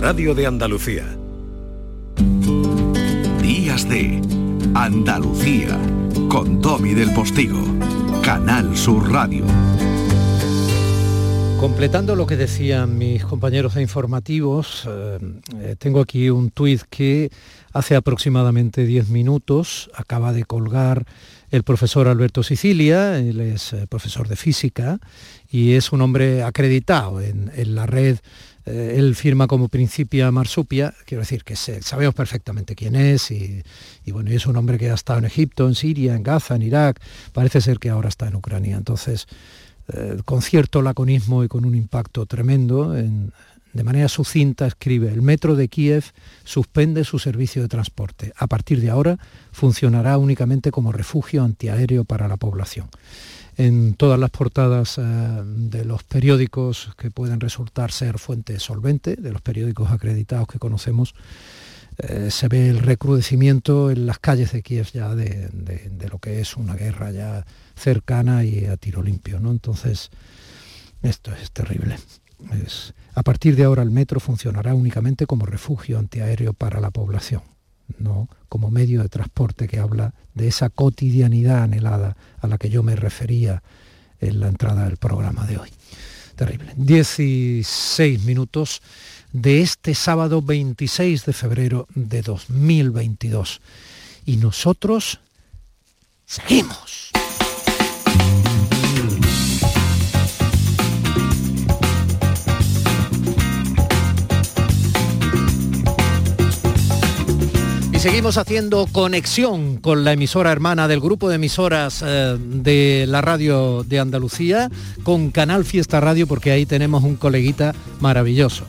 radio de Andalucía. Días de Andalucía con Tommy del Postigo, Canal Sur Radio. Completando lo que decían mis compañeros de informativos, eh, eh, tengo aquí un tuit que hace aproximadamente 10 minutos acaba de colgar el profesor Alberto Sicilia, él es eh, profesor de física y es un hombre acreditado en, la red. Él firma como Principia Marsupia, quiero decir que sabemos perfectamente quién es y, bueno, es un hombre que ha estado en Egipto, en Siria, en Gaza, en Irak, parece ser que ahora está en Ucrania. Entonces, eh, con cierto laconismo y con un impacto tremendo, de manera sucinta escribe, el metro de Kiev suspende su servicio de transporte. A partir de ahora funcionará únicamente como refugio antiaéreo para la población. En todas las portadas eh, de los periódicos que pueden resultar ser fuente solvente, de los periódicos acreditados que conocemos, eh, se ve el recrudecimiento en las calles de Kiev ya de, lo que es una guerra ya cercana y a tiro limpio. ¿no? Entonces, esto es terrible. a partir de ahora el metro funcionará únicamente como refugio antiaéreo para la población, no como medio de transporte que habla de esa cotidianidad anhelada a la que yo me refería en la entrada del programa de hoy. Terrible. 16 minutos de este sábado 26 de febrero de 2022. Y nosotros seguimos. Y seguimos haciendo conexión con la emisora hermana del grupo de emisoras eh, de la radio de Andalucía, con Canal Fiesta Radio, porque ahí tenemos un coleguita maravilloso.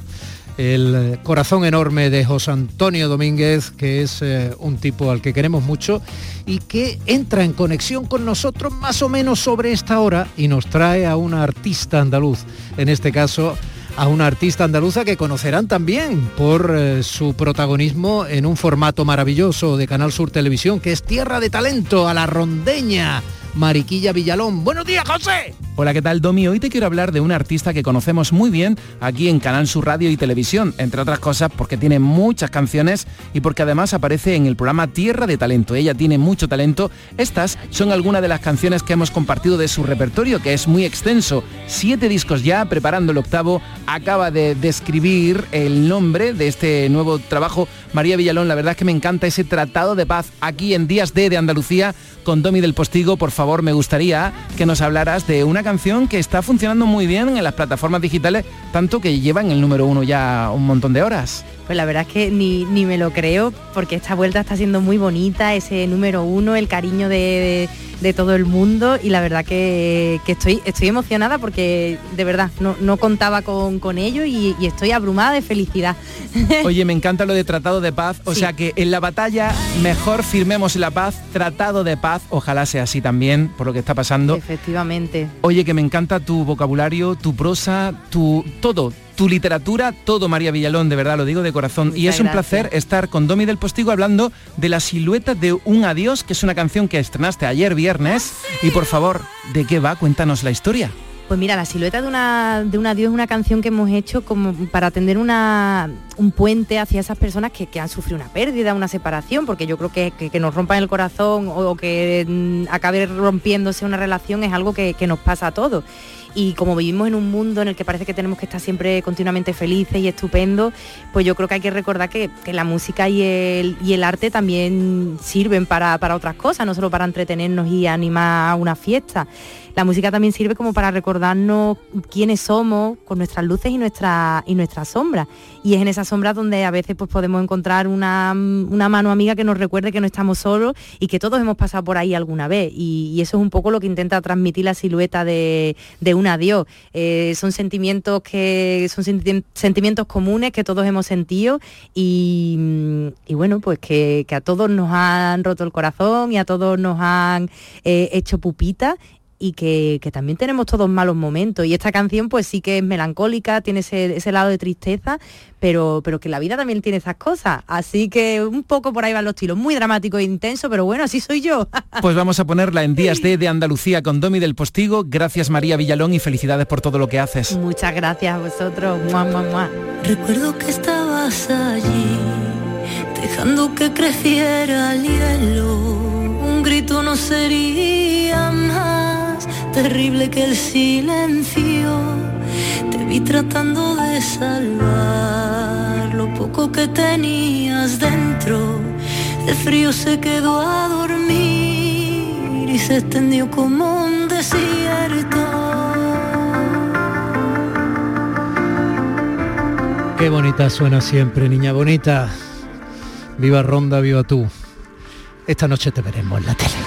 El corazón enorme de José Antonio Domínguez, que es eh, un tipo al que queremos mucho y que entra en conexión con nosotros más o menos sobre esta hora y nos trae a una artista andaluz, en este caso a una artista andaluza que conocerán también por eh, su protagonismo en un formato maravilloso de Canal Sur Televisión, que es Tierra de Talento a la Rondeña. Mariquilla Villalón. Buenos días, José. Hola, ¿qué tal, Domi? Hoy te quiero hablar de una artista que conocemos muy bien aquí en Canal Sur Radio y Televisión, entre otras cosas porque tiene muchas canciones y porque además aparece en el programa Tierra de Talento. Ella tiene mucho talento. Estas son algunas de las canciones que hemos compartido de su repertorio, que es muy extenso. Siete discos ya, preparando el octavo. Acaba de describir el nombre de este nuevo trabajo. María Villalón, la verdad es que me encanta ese tratado de paz aquí en Días D de Andalucía con Domi del Postigo. Por favor, me gustaría que nos hablaras de una canción que está funcionando muy bien en las plataformas digitales, tanto que lleva en el número uno ya un montón de horas. Pues la verdad es que ni, me lo creo, porque esta vuelta está siendo muy bonita, ese número uno, el cariño de, todo el mundo y la verdad que, estoy, estoy emocionada porque de verdad no, contaba con, ello y, estoy abrumada de felicidad. Oye, me encanta lo de tratado de paz, o sea que en la batalla mejor firmemos la paz, tratado de paz, ojalá sea así también por lo que está pasando. Efectivamente. Oye, que me encanta tu vocabulario, tu prosa, tu todo tu literatura, todo María Villalón, de verdad lo digo de corazón. y es un placer estar con Domi del Postigo hablando de la silueta de un adiós, que es una canción que estrenaste ayer viernes. Y por favor, ¿de qué va? Cuéntanos la historia. Pues mira, la silueta de una de un adiós es una canción que hemos hecho como para tender una, un puente hacia esas personas que, han sufrido una pérdida, una separación, porque yo creo que, que, nos rompan el corazón o, que mm, acabe rompiéndose una relación es algo que, que nos pasa a todos y como vivimos en un mundo en el que parece que tenemos que estar siempre continuamente felices y estupendos, pues yo creo que hay que recordar que, la música y el, y el, arte también sirven para, para otras cosas, no solo para entretenernos y animar a una fiesta la música también sirve como para recordarnos quiénes somos con nuestras luces y, nuestra, y nuestras sombras. Y es en esas sombras donde a veces pues, podemos encontrar una, mano amiga que nos recuerde que no estamos solos y que todos hemos pasado por ahí alguna vez. Y, eso es un poco lo que intenta transmitir la silueta de, un adiós. Eh, son sentimientos que son sentimientos comunes que todos hemos sentido y, bueno, pues que, a todos nos han roto el corazón y a todos nos han eh, hecho pupita y que, también tenemos todos malos momentos. Y esta canción pues sí que es melancólica, tiene ese, lado de tristeza, pero, pero que la vida también tiene esas cosas. Así que un poco por ahí van los tiros, muy dramático e intenso, pero bueno, así soy yo. Pues vamos a ponerla en Días de, de Andalucía con Domi del Postigo. Gracias María Villalón y felicidades por todo lo que haces. Muchas gracias a vosotros. Recuerdo que estaba estabas allí, dejando que creciera el hielo. Un grito no sería más terrible que el silencio. Te vi tratando de salvar lo poco que tenías dentro. El frío se quedó a dormir y se extendió como un desierto. Qué bonita suena siempre, niña bonita. Viva Ronda, viva tú. Esta noche te veremos en la tele.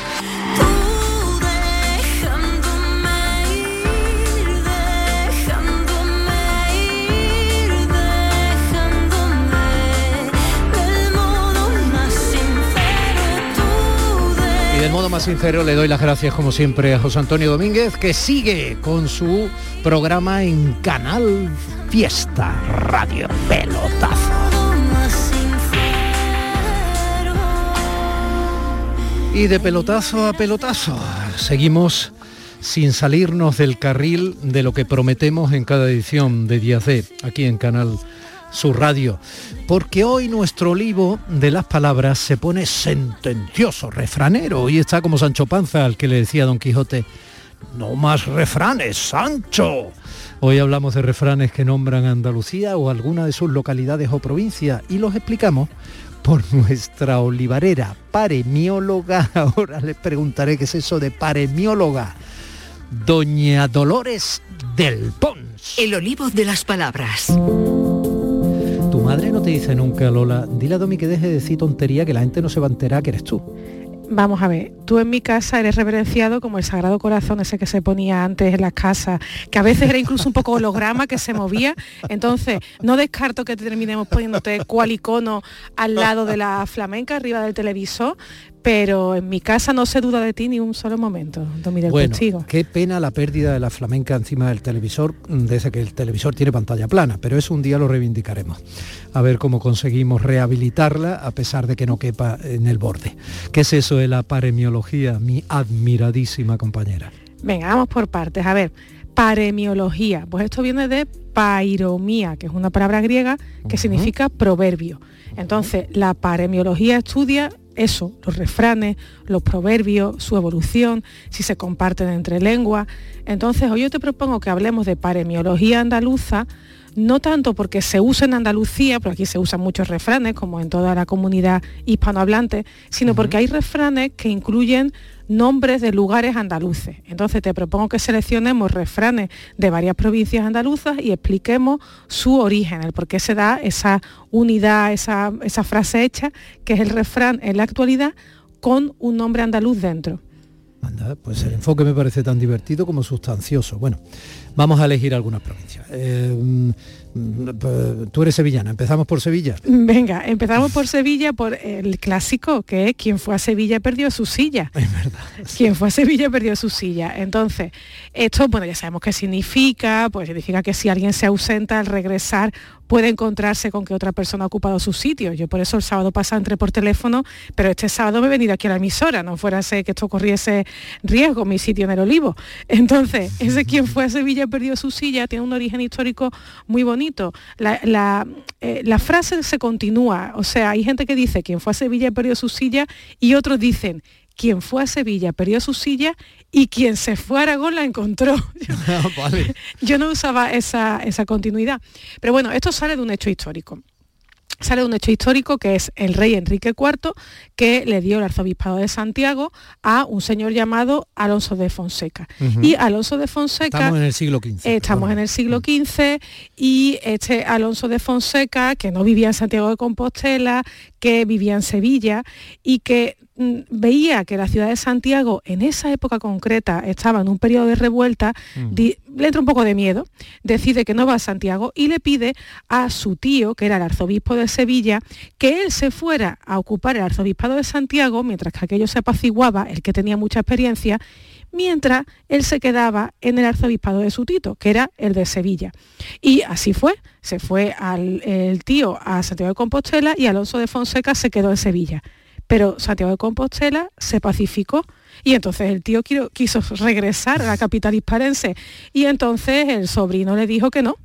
Sincero le doy las gracias como siempre a José Antonio Domínguez que sigue con su programa en Canal Fiesta Radio Pelotazo. Y de pelotazo a pelotazo, seguimos sin salirnos del carril de lo que prometemos en cada edición de Díaz D, aquí en Canal Sur Radio. Porque hoy nuestro olivo de las palabras se pone sentencioso, refranero. Y está como Sancho Panza, al que le decía Don Quijote, no más refranes, Sancho. Hoy hablamos de refranes que nombran Andalucía o alguna de sus localidades o provincias y los explicamos por nuestra olivarera, paremióloga. Ahora les preguntaré qué es eso de paremióloga. Doña Dolores del Pons. El olivo de las palabras. Madre no te dice nunca, Lola, dile a Domi que deje de decir tontería que la gente no se va que eres tú. Vamos a ver, tú en mi casa eres reverenciado como el Sagrado Corazón, ese que se ponía antes en las casas, que a veces era incluso un poco holograma que se movía. Entonces, no descarto que terminemos poniéndote cual icono al lado de la flamenca, arriba del televisor, pero en mi casa no se duda de ti ni un solo momento, Domi bueno, Testigo. Qué pena la pérdida de la flamenca encima del televisor, desde que el televisor tiene pantalla plana, pero eso un día lo reivindicaremos. A ver cómo conseguimos rehabilitarla a pesar de que no quepa en el borde. ¿Qué es eso de la paremiología, mi admiradísima compañera? Venga, vamos por partes. A ver, paremiología. Pues esto viene de pairomía, que es una palabra griega que uh -huh. significa proverbio. Entonces, la paremiología estudia eso, los refranes, los proverbios, su evolución, si se comparten entre lenguas. Entonces, hoy yo te propongo que hablemos de paremiología andaluza, no tanto porque se usa en Andalucía, pero aquí se usan muchos refranes, como en toda la comunidad hispanohablante, sino uh -huh. porque hay refranes que incluyen nombres de lugares andaluces. Entonces te propongo que seleccionemos refranes de varias provincias andaluzas y expliquemos su origen, el por qué se da esa unidad, esa, esa frase hecha, que es el refrán en la actualidad con un nombre andaluz dentro. Anda, pues el enfoque me parece tan divertido como sustancioso. Bueno, vamos a elegir algunas provincias. Eh, tú eres sevillana, empezamos por Sevilla. Venga, empezamos por Sevilla por el clásico, que es quien fue a Sevilla perdió su silla. Es verdad. Quien fue a Sevilla perdió su silla. Entonces, esto, bueno, ya sabemos qué significa, pues significa que si alguien se ausenta al regresar puede encontrarse con que otra persona ha ocupado su sitio. Yo por eso el sábado pasado entré por teléfono, pero este sábado me he venido aquí a la emisora, no fuera que esto corriese riesgo, mi sitio en el olivo. Entonces, ese quien fue a Sevilla perdió su silla tiene un origen histórico muy bonito. La, la, eh, la frase se continúa, o sea, hay gente que dice quien fue a Sevilla perdió su silla y otros dicen quien fue a Sevilla perdió su silla y quien se fue a Aragón la encontró. Yo, vale. yo no usaba esa, esa continuidad. Pero bueno, esto sale de un hecho histórico sale un hecho histórico que es el rey Enrique IV que le dio el arzobispado de Santiago a un señor llamado Alonso de Fonseca. Uh -huh. Y Alonso de Fonseca... Estamos en el siglo XV. Eh, estamos en el siglo XV y este Alonso de Fonseca, que no vivía en Santiago de Compostela, que vivía en Sevilla y que mm, veía que la ciudad de Santiago en esa época concreta estaba en un periodo de revuelta, le entra un poco de miedo, decide que no va a Santiago y le pide a su tío, que era el arzobispo de Sevilla, que él se fuera a ocupar el arzobispado de Santiago, mientras que aquello se apaciguaba, el que tenía mucha experiencia, mientras él se quedaba en el arzobispado de su tito, que era el de Sevilla. Y así fue, se fue al, el tío a Santiago de Compostela y Alonso de Fonseca se quedó en Sevilla. Pero Santiago de Compostela se pacificó y entonces el tío quiso regresar a la capital hisparense. Y entonces el sobrino le dijo que no,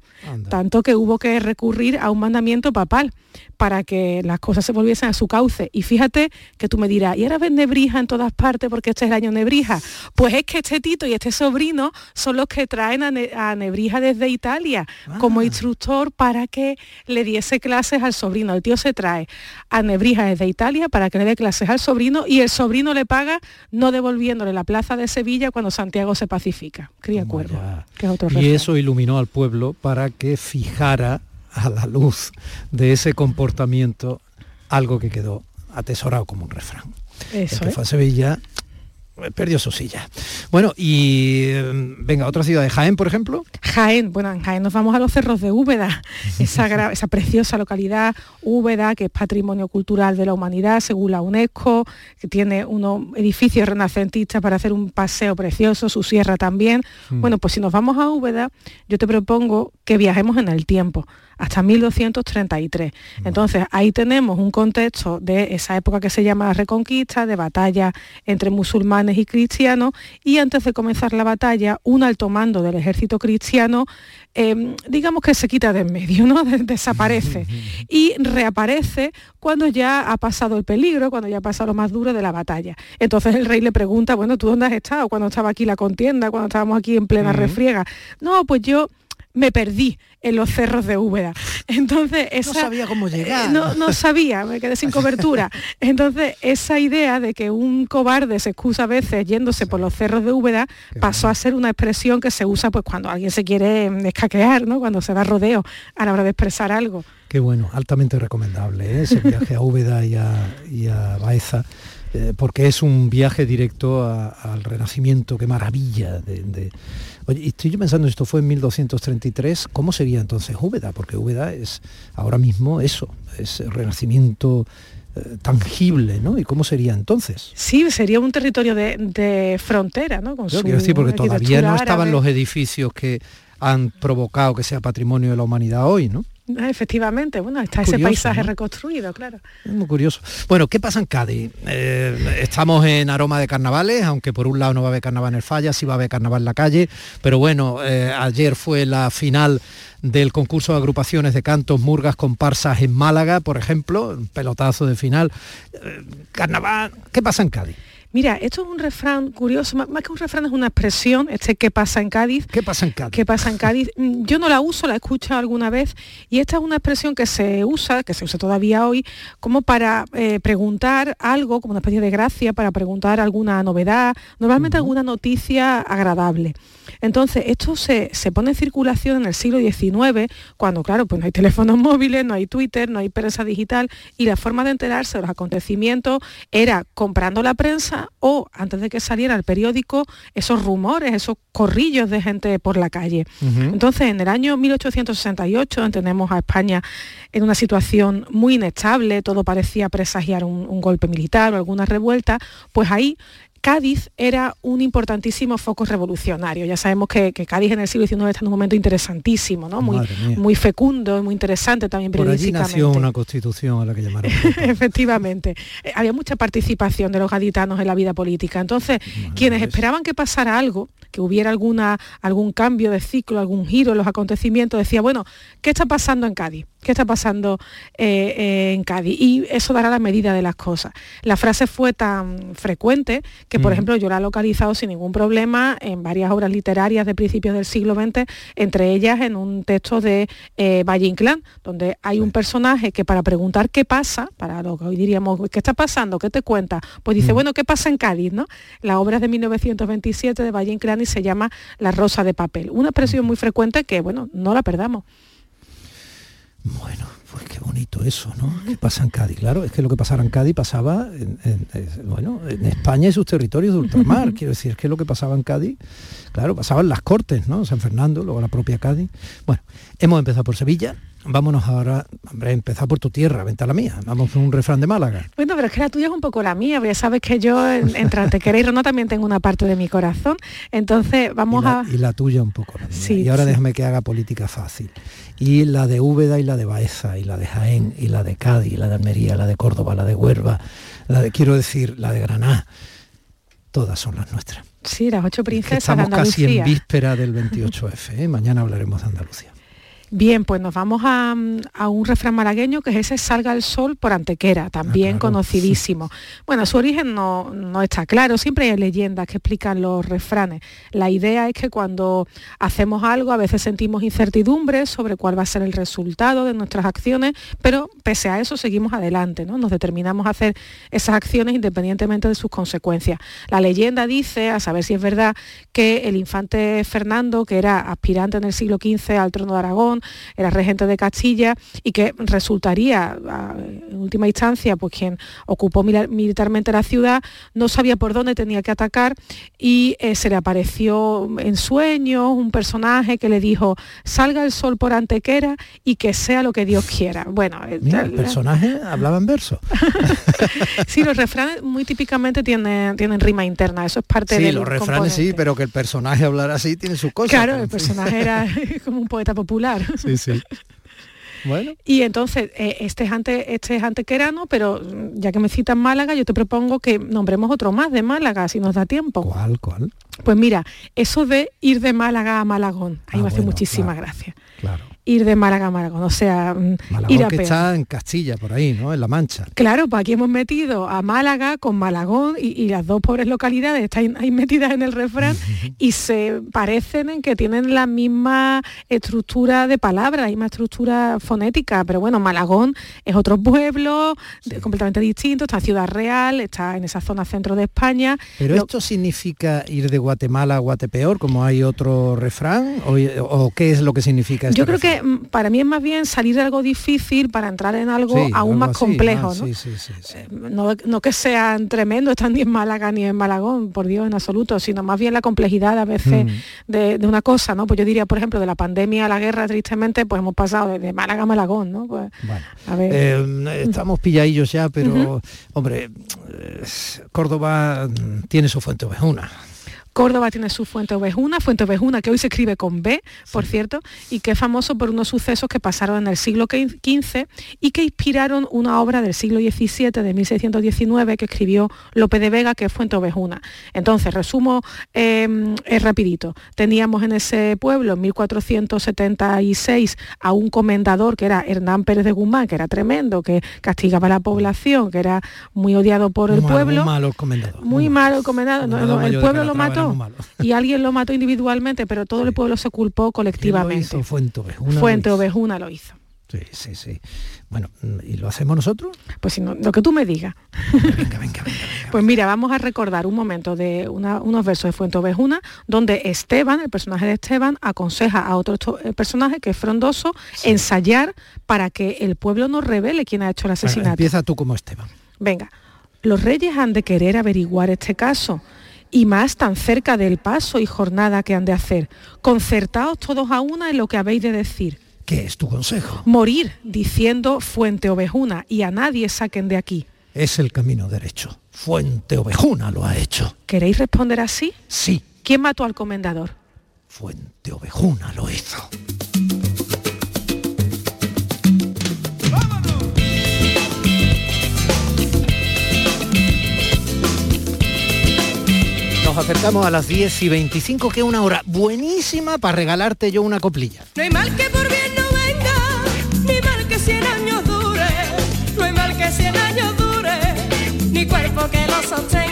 tanto que hubo que recurrir a un mandamiento papal para que las cosas se volviesen a su cauce. Y fíjate que tú me dirás, ¿y ahora ves nebrija en todas partes porque este es el año nebrija? Pues es que este Tito y este sobrino son los que traen a, Nebrija desde Italia como ah. instructor para que le diese clases al sobrino. El tío se trae a Nebrija desde Italia para que le dé clases al sobrino y el sobrino le paga no devolviéndole la plaza de Sevilla cuando Santiago se pacifica. Cría cuervo. Y eso iluminó al pueblo para que fijara a la luz de ese comportamiento algo que quedó atesorado como un refrán. Eso, que fue a Sevilla perdió su silla. Bueno, y em, venga, otra ciudad de Jaén, por ejemplo. Jaén, bueno, en Jaén nos vamos a los cerros de Úbeda, esa, esa preciosa localidad Úbeda, que es patrimonio cultural de la humanidad según la UNESCO, que tiene unos edificios renacentistas para hacer un paseo precioso, su sierra también. Mm. Bueno, pues si nos vamos a Úbeda, yo te propongo que viajemos en el tiempo hasta 1233. Entonces ahí tenemos un contexto de esa época que se llama la Reconquista, de batalla entre musulmanes y cristianos, y antes de comenzar la batalla, un alto mando del ejército cristiano, em, digamos que se quita de en medio, ¿no? desaparece y reaparece cuando ya ha pasado el peligro, cuando ya ha pasado lo más duro de la batalla. Entonces el rey le pregunta, bueno, ¿tú dónde has estado? Cuando estaba aquí la contienda, cuando estábamos aquí en plena refriega. No, pues yo me perdí en los cerros de Úbeda. Entonces, esa, no sabía cómo llegar. No, no, sabía, me quedé sin cobertura. Entonces, esa idea de que un cobarde se excusa a veces yéndose por los cerros de Úbeda pasó a ser una expresión que se usa pues cuando alguien se quiere escaquear, ¿no? Cuando se da rodeo a la hora de expresar algo. Qué bueno, altamente recomendable ¿eh? ese viaje a Úbeda y a, Baeza. Eh, porque es un viaje directo al renacimiento, qué maravilla de, Oye, estoy yo pensando, esto fue en 1233, ¿cómo sería entonces Úbeda? Porque Úbeda es ahora mismo eso, es el renacimiento eh, tangible, ¿no? ¿Y cómo sería entonces? Sí, sería un territorio de, frontera, ¿no? Yo quiero decir, porque todavía no estaban los edificios que han provocado que sea patrimonio de la humanidad hoy, ¿no? Ah, efectivamente, bueno, está ese paisaje reconstruido, claro. Es muy curioso. Bueno, ¿qué pasa en Cádiz? Eh, estamos en aroma de carnavales, aunque por un lado no va a haber carnaval en el Falla, sí va a haber carnaval en la calle, pero bueno, eh, ayer fue la final del concurso de agrupaciones de cantos, murgas, comparsas en Málaga, por ejemplo, un pelotazo de final. Eh, carnaval, ¿qué pasa en Cádiz? Mira, esto es un refrán curioso, más, que un refrán es una expresión, este ¿qué pasa en Cádiz? ¿Qué pasa en Cádiz? ¿Qué pasa en Cádiz? Mm, yo no la uso, la he escuchado alguna vez y esta es una expresión que se usa, que se usa todavía hoy, como para eh, preguntar algo, como una especie de gracia, para preguntar alguna novedad, normalmente alguna noticia agradable. Entonces, esto se, pone en circulación en el siglo XIX, cuando, claro, pues no hay teléfonos móviles, no hay Twitter, no hay prensa digital, y la forma de enterarse de los acontecimientos era comprando la prensa o, antes de que saliera el periódico, esos rumores, esos corrillos de gente por la calle. Entonces, en el año 1868 tenemos a España en una situación muy inestable, todo parecía presagiar un, un golpe militar o alguna revuelta, pues ahí Cádiz era un importantísimo foco revolucionario. Ya sabemos que, Cádiz en el siglo XIX está en un momento interesantísimo, ¿no? muy, muy fecundo, muy interesante también Por allí nació una constitución a la que llamaron. Efectivamente. Eh, había mucha participación de los gaditanos en la vida política. Entonces, quienes esperaban que pasara algo, que hubiera alguna, algún cambio de ciclo, algún giro en los acontecimientos, decía, bueno, ¿qué está pasando en Cádiz? ¿Qué está pasando eh, eh, en Cádiz? Y eso dará la medida de las cosas. La frase fue tan frecuente que, por mm. ejemplo, yo la he localizado sin ningún problema en varias obras literarias de principios del siglo XX, entre ellas en un texto de eh, Valle Inclán, donde hay un personaje que para preguntar qué pasa, para lo que hoy diríamos, ¿qué está pasando? ¿Qué te cuenta? Pues dice, mm. bueno, ¿qué pasa en Cádiz? ¿no? La obra es de 1927 de Valle Inclán y se llama La rosa de papel. Una expresión muy frecuente que, bueno, no la perdamos. Bueno, pues qué bonito eso, ¿no? ¿Qué pasa en Cádiz? Claro, es que lo que pasara en Cádiz pasaba en, bueno, en España y sus territorios de ultramar. Quiero decir, es que lo que pasaba en Cádiz, claro, pasaba en las Cortes, ¿no? San Fernando, luego la propia Cádiz. Bueno, hemos empezado por Sevilla, vámonos ahora, hombre, empezar por tu tierra, vente a la mía. Vamos con un refrán de Málaga. Bueno, pero es que la tuya es un poco la mía, porque sabes que yo entre Antequera y Rono también tengo una parte de mi corazón. Entonces, vamos a... Y la tuya un poco la mía. y ahora déjame que haga política fácil. Y la de Úbeda y la de Baeza, y la de Jaén, y la de Cádiz, y la de Almería, la de Córdoba, la de Huerva, la de, quiero decir, la de Granada. Todas son las nuestras. Sí, las ocho princesas estamos casi en víspera del 28F. ¿eh? Mañana hablaremos de Andalucía. Bien, pues nos vamos a, un refrán malagueño que es ese salga el sol por Antequera, también ah, conocidísimo. Bueno, su origen no, no, está claro, siempre hay leyendas que explican los refranes. La idea es que cuando hacemos algo a veces sentimos incertidumbre sobre cuál va a ser el resultado de nuestras acciones, pero pese a eso seguimos adelante, ¿no? Nos determinamos a hacer esas acciones independientemente de sus consecuencias. La leyenda dice, a saber si es verdad, que el infante Fernando, que era aspirante en el siglo XV al trono de Aragón, era regente de Castilla y que resultaría, en última instancia, pues quien ocupó militarmente la ciudad, no sabía por dónde tenía que atacar y eh, se le apareció en sueños un personaje que le dijo, salga el sol por Antequera y que sea lo que Dios quiera. Bueno, eh, el personaje hablaba en verso. sí, los refranes muy típicamente tienen, tienen rima interna, eso es parte de Sí, los refranes sí, pero que el personaje hablara así tiene su cosa. Claro, el personaje era como un poeta popular. Sí, sí. Bueno. Y entonces, eh, este, es ante, este es antequerano, pero ya que me citan Málaga, yo te propongo que nombremos otro más de Málaga, si nos da tiempo. ¿Cuál, cuál? Pues mira, eso de ir de Málaga a Malagón, ahí me hace muchísimas gracias. Claro ir de Málaga a Málaga, o sea, mm, ir a que está en Castilla, por ahí, ¿no? En La Mancha. Claro, pues aquí hemos metido a Málaga con Malagón y, las dos pobres localidades están ahí metidas en el refrán y se parecen en que tienen la misma estructura de palabra, la misma estructura fonética, pero bueno, Malagón es otro pueblo completamente distinto, está en Ciudad Real, está en esa zona centro de España. Pero esto significa ir de Guatemala a Guatepeor, como hay otro refrán, o, qué es lo que significa Yo creo que Para mí es más bien salir de algo difícil para entrar en algo aún más complejo. Eh, ¿no? ¿no? que sean tremendos, están ni en Málaga ni en Malagón, por Dios, en absoluto, sino más bien la complejidad a veces mm. de, una cosa, ¿no? Pues yo diría, por ejemplo, de la pandemia a la guerra, tristemente, pues hemos pasado de, Málaga a Malagón, ¿no? Pues, eh, estamos pilladillos ya, pero, hombre, eh, Córdoba tiene su fuente ovejuna. Córdoba tiene su Fuente Ovejuna, Fuente Ovejuna que hoy se escribe con B, por cierto, y que es famoso por unos sucesos que pasaron en el siglo XV y que inspiraron una obra del siglo XVII, de 1619, que escribió Lope de Vega, que es Fuente Ovejuna. Entonces, resumo em, rapidito. Teníamos en ese pueblo, en 1476, a un comendador que era Hernán Pérez de Guzmán, que era tremendo, que castigaba a la población, que era muy odiado por el pueblo. Muy malo el comendador. Muy, malo el comendador. el pueblo lo mató y alguien lo mató individualmente, pero todo el pueblo se culpó colectivamente. Fuente Ovejuna. Fuente Ovejuna lo hizo. Sí, sí, sí. Bueno, ¿y lo hacemos nosotros? Pues si no, lo que tú me digas. Venga, venga, venga, Pues mira, vamos a recordar un momento de unos versos de Fuente Ovejuna, donde Esteban, el personaje de Esteban, aconseja a otro eh, personaje que es frondoso ensayar para que el pueblo no revele quién ha hecho el asesinato. empieza tú como Esteban. Venga, los reyes han de querer averiguar este caso y más tan cerca del paso y jornada que han de hacer. Concertaos todos a una en lo que habéis de decir. ¿Qué es tu consejo? Morir, diciendo Fuente Ovejuna, y a nadie saquen de aquí. Es el camino derecho. Fuente Ovejuna lo ha hecho. ¿Queréis responder así? Sí. ¿Quién mató al comendador? Fuente Ovejuna lo hizo. Acercamos a las 10 y 25, que es una hora buenísima para regalarte yo una coplilla. No hay mal que por bien no venga, ni mal que 100 años dure, no hay mal que 100 años dure, ni cuerpo que lo sostenga.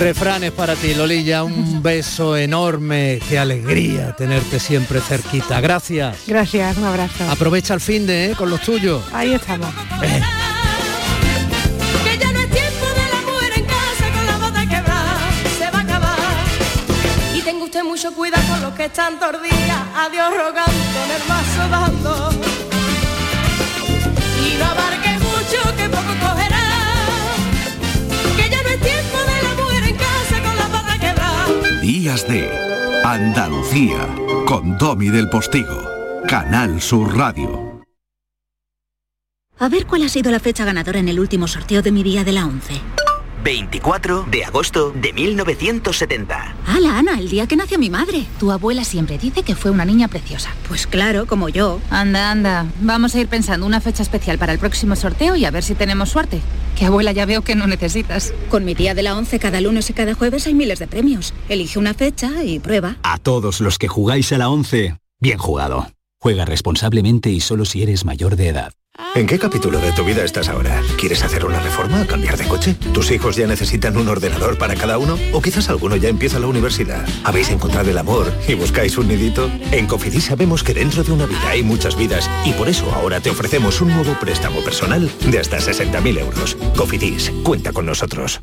Refranes para ti, Lolilla. Un beso enorme. Qué alegría tenerte siempre cerquita. Gracias. Gracias, un abrazo. Aprovecha el fin de ¿eh? con los tuyos. Ahí estamos. Eh. Que ya no es tiempo de la mujer en casa con la bota quebrada. Se va a acabar. Y tenga usted mucho cuidado con los que están tordillas. Adiós rogando con el vaso dando. De Andalucía con Domi del Postigo. Canal Sur Radio. A ver cuál ha sido la fecha ganadora en el último sorteo de mi día de la 11. 24 de agosto de 1970. ¡Hala, Ana! El día que nació mi madre. Tu abuela siempre dice que fue una niña preciosa. Pues claro, como yo. Anda, anda. Vamos a ir pensando una fecha especial para el próximo sorteo y a ver si tenemos suerte. Que abuela ya veo que no necesitas. Con mi tía de la 11 cada lunes y cada jueves hay miles de premios. Elige una fecha y prueba. A todos los que jugáis a la 11, bien jugado. Juega responsablemente y solo si eres mayor de edad. ¿En qué capítulo de tu vida estás ahora? ¿Quieres hacer una reforma cambiar de coche? ¿Tus hijos ya necesitan un ordenador para cada uno? ¿O quizás alguno ya empieza la universidad? ¿Habéis encontrado el amor y buscáis un nidito? En Cofidis sabemos que dentro de una vida hay muchas vidas y por eso ahora te ofrecemos un nuevo préstamo personal de hasta 60.000 euros. Cofidis, cuenta con nosotros.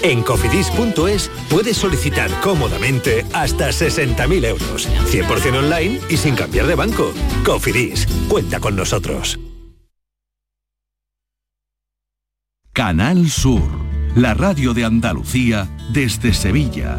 En cofidis.es puedes solicitar cómodamente hasta 60.000 euros, 100% online y sin cambiar de banco. Cofidis, cuenta con nosotros. Canal Sur, la radio de Andalucía desde Sevilla.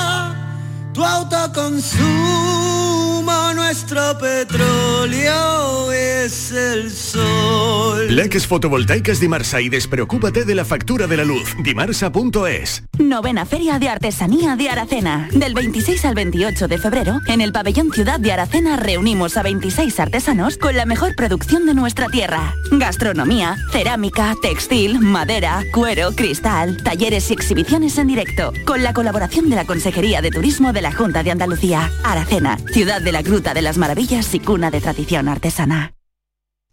tu autoconsumo, nuestro petróleo es el sol. Leques fotovoltaicas Dimarsa y despreocúpate de la factura de la luz. Dimarsa.es Novena Feria de Artesanía de Aracena. Del 26 al 28 de febrero, en el pabellón Ciudad de Aracena reunimos a 26 artesanos con la mejor producción de nuestra tierra. Gastronomía, cerámica, textil, madera, cuero, cristal, talleres y exhibiciones en directo. Con la colaboración de la Consejería de Turismo de la Junta de Andalucía. Aracena, ciudad de la Gruta de las Maravillas y cuna de tradición artesana.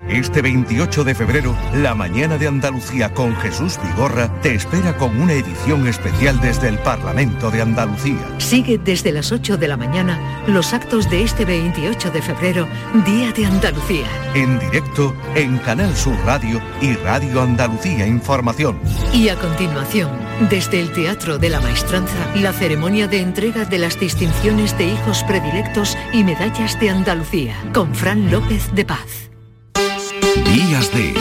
Este 28 de febrero, la mañana de Andalucía con Jesús Vigorra te espera con una edición especial desde el Parlamento de Andalucía. Sigue desde las 8 de la mañana los actos de este 28 de febrero, Día de Andalucía. En directo en Canal Sur Radio y Radio Andalucía Información. Y a continuación, desde el Teatro de la Maestranza, la ceremonia de entrega de las distinciones de hijos predilectos y medallas de Andalucía, con Fran López de Paz. Días de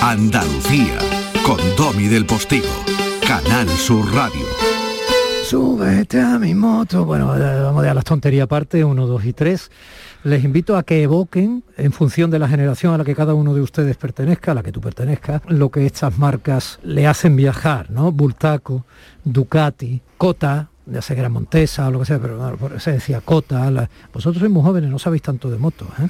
Andalucía con Domi del Postigo. Canal Sur Radio. Súbete a mi moto. Bueno, vamos a las tonterías aparte, uno, dos y tres. Les invito a que evoquen, en función de la generación a la que cada uno de ustedes pertenezca, a la que tú pertenezcas, lo que estas marcas le hacen viajar, ¿no? Bultaco, Ducati, Cota, ya sé que era Montesa o lo que sea, pero bueno, eso decía Cota. la- Vosotros sois muy jóvenes, no sabéis tanto de motos, ¿eh?